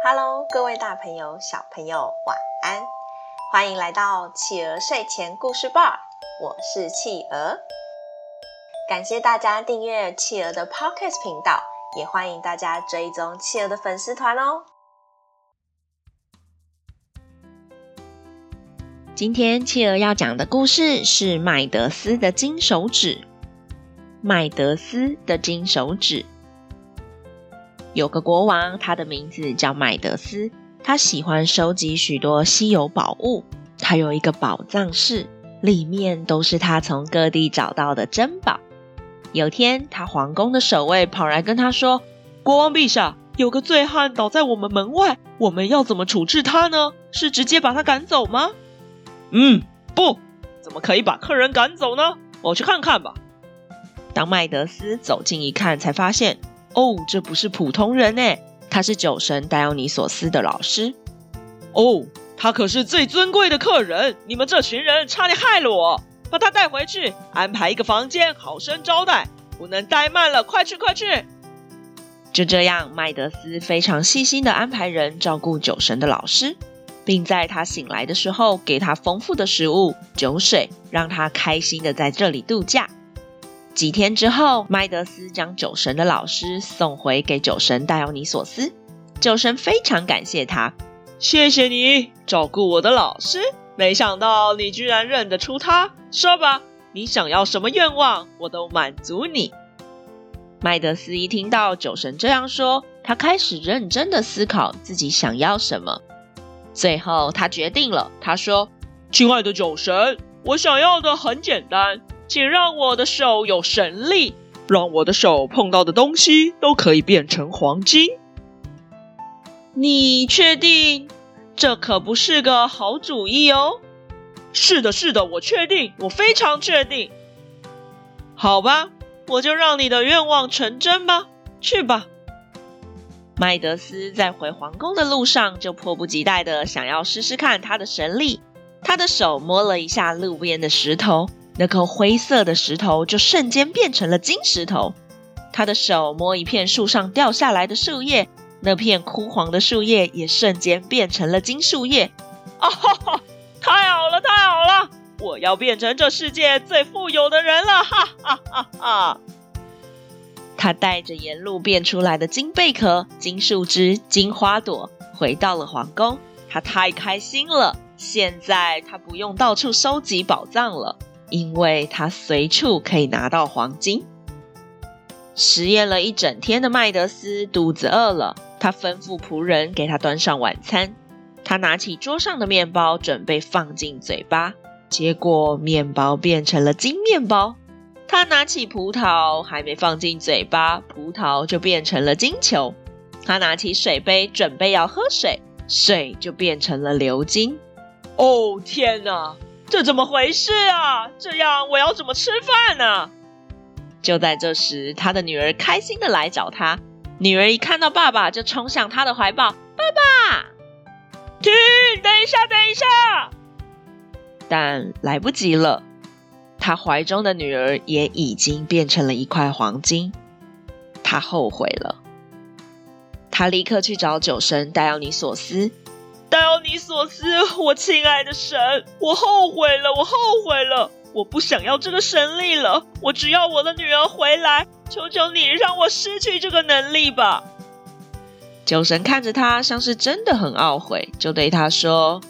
Hello，各位大朋友、小朋友，晚安！欢迎来到企鹅睡前故事吧，我是企鹅。感谢大家订阅企鹅的 Podcast 频道，也欢迎大家追踪企鹅的粉丝团哦。今天企鹅要讲的故事是麦德斯的金手指。麦德斯的金手指。有个国王，他的名字叫麦德斯，他喜欢收集许多稀有宝物。他有一个宝藏室，里面都是他从各地找到的珍宝。有天，他皇宫的守卫跑来跟他说：“国王陛下，有个醉汉倒在我们门外，我们要怎么处置他呢？是直接把他赶走吗？”“嗯，不，怎么可以把客人赶走呢？我去看看吧。”当麦德斯走近一看，才发现。哦，这不是普通人诶，他是酒神戴奥尼索斯的老师。哦，他可是最尊贵的客人，你们这群人差点害了我。把他带回去，安排一个房间，好生招待。不能怠慢了，快去快去！就这样，麦德斯非常细心的安排人照顾酒神的老师，并在他醒来的时候给他丰富的食物、酒水，让他开心的在这里度假。几天之后，麦德斯将酒神的老师送回给酒神戴奥尼索斯。酒神非常感谢他，谢谢你照顾我的老师。没想到你居然认得出他。说吧，你想要什么愿望，我都满足你。麦德斯一听到酒神这样说，他开始认真的思考自己想要什么。最后，他决定了，他说：“亲爱的酒神，我想要的很简单。”请让我的手有神力，让我的手碰到的东西都可以变成黄金。你确定？这可不是个好主意哦。是的，是的，我确定，我非常确定。好吧，我就让你的愿望成真吧。去吧。麦德斯在回皇宫的路上就迫不及待的想要试试看他的神力。他的手摸了一下路边的石头。那颗灰色的石头就瞬间变成了金石头。他的手摸一片树上掉下来的树叶，那片枯黄的树叶也瞬间变成了金树叶。啊哈哈！太好了，太好了！我要变成这世界最富有的人了！哈哈哈哈！他带着沿路变出来的金贝壳、金树枝、金花朵，回到了皇宫。他太开心了，现在他不用到处收集宝藏了。因为他随处可以拿到黄金。实验了一整天的麦德斯肚子饿了，他吩咐仆人给他端上晚餐。他拿起桌上的面包，准备放进嘴巴，结果面包变成了金面包。他拿起葡萄，还没放进嘴巴，葡萄就变成了金球。他拿起水杯，准备要喝水，水就变成了流金。哦，天哪！这怎么回事啊？这样我要怎么吃饭呢？就在这时，他的女儿开心的来找他。女儿一看到爸爸，就冲向他的怀抱。爸爸，停！等一下，等一下！但来不及了，他怀中的女儿也已经变成了一块黄金。他后悔了。他立刻去找酒神戴奥尼索斯。戴奥尼索斯，我亲爱的神，我后悔了，我后悔了，我不想要这个神力了，我只要我的女儿回来，求求你让我失去这个能力吧。酒神看着他，像是真的很懊悔，就对他说：“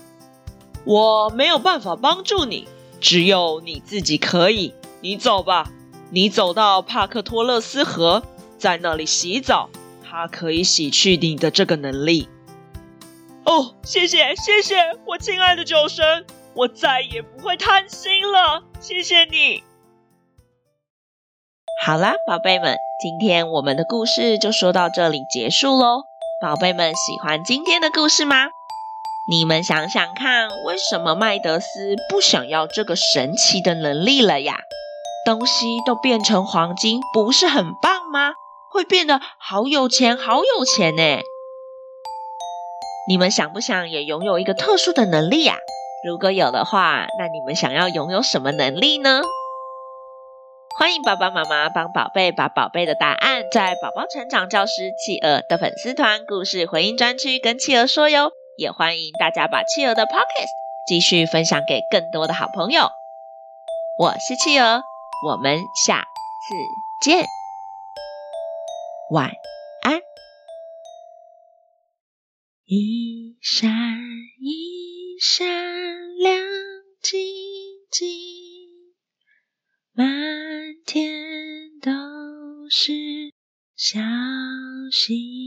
我没有办法帮助你，只有你自己可以。你走吧，你走到帕克托勒斯河，在那里洗澡，它可以洗去你的这个能力。”哦，谢谢谢谢，我亲爱的酒神，我再也不会贪心了。谢谢你。好啦，宝贝们，今天我们的故事就说到这里结束喽。宝贝们喜欢今天的故事吗？你们想想看，为什么麦德斯不想要这个神奇的能力了呀？东西都变成黄金，不是很棒吗？会变得好有钱，好有钱呢。你们想不想也拥有一个特殊的能力呀？如果有的话，那你们想要拥有什么能力呢？欢迎爸爸妈妈帮宝贝把宝贝的答案，在宝宝成长教师企鹅的粉丝团故事回应专区跟企鹅说哟。也欢迎大家把企鹅的 Podcast 继续分享给更多的好朋友。我是企鹅，我们下次见，晚一闪一闪亮晶晶，满天都是小星